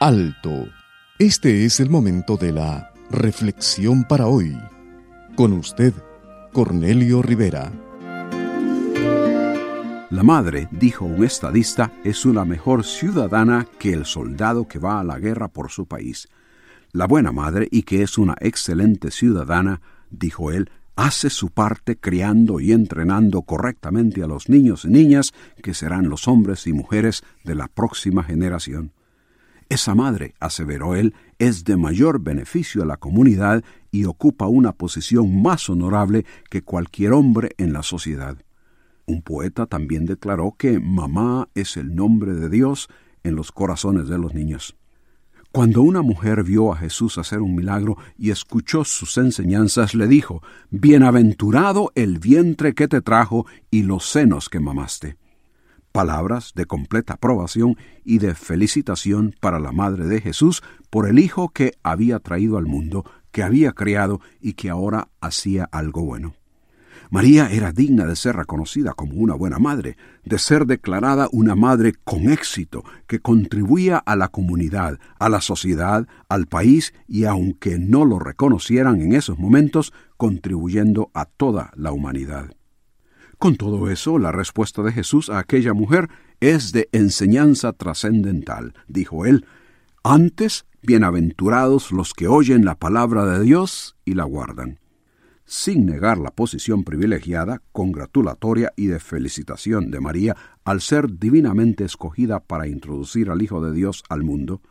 Alto. Este es el momento de la reflexión para hoy. Con usted, Cornelio Rivera. La madre, dijo un estadista, es una mejor ciudadana que el soldado que va a la guerra por su país. La buena madre, y que es una excelente ciudadana, dijo él, hace su parte criando y entrenando correctamente a los niños y niñas que serán los hombres y mujeres de la próxima generación. Esa madre, aseveró él, es de mayor beneficio a la comunidad y ocupa una posición más honorable que cualquier hombre en la sociedad. Un poeta también declaró que mamá es el nombre de Dios en los corazones de los niños. Cuando una mujer vio a Jesús hacer un milagro y escuchó sus enseñanzas, le dijo, Bienaventurado el vientre que te trajo y los senos que mamaste palabras de completa aprobación y de felicitación para la Madre de Jesús por el Hijo que había traído al mundo, que había criado y que ahora hacía algo bueno. María era digna de ser reconocida como una buena madre, de ser declarada una madre con éxito, que contribuía a la comunidad, a la sociedad, al país y aunque no lo reconocieran en esos momentos, contribuyendo a toda la humanidad. Con todo eso, la respuesta de Jesús a aquella mujer es de enseñanza trascendental. Dijo él, antes, bienaventurados los que oyen la palabra de Dios y la guardan. Sin negar la posición privilegiada, congratulatoria y de felicitación de María al ser divinamente escogida para introducir al Hijo de Dios al mundo,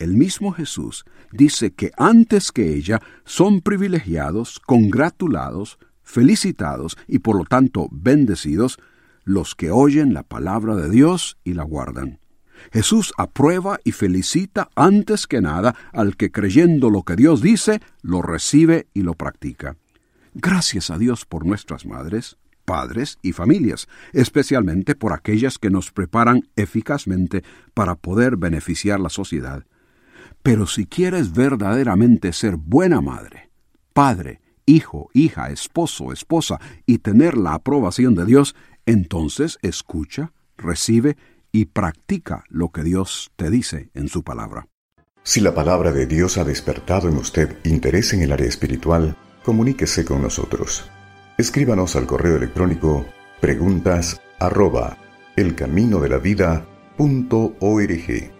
el mismo Jesús dice que antes que ella son privilegiados, congratulados, felicitados y por lo tanto bendecidos los que oyen la palabra de Dios y la guardan. Jesús aprueba y felicita antes que nada al que creyendo lo que Dios dice, lo recibe y lo practica. Gracias a Dios por nuestras madres, padres y familias, especialmente por aquellas que nos preparan eficazmente para poder beneficiar la sociedad. Pero si quieres verdaderamente ser buena madre, padre hijo, hija, esposo, esposa y tener la aprobación de Dios, entonces escucha, recibe y practica lo que Dios te dice en su palabra. Si la palabra de Dios ha despertado en usted interés en el área espiritual, comuníquese con nosotros. Escríbanos al correo electrónico preguntas arroba elcaminodelavida.org.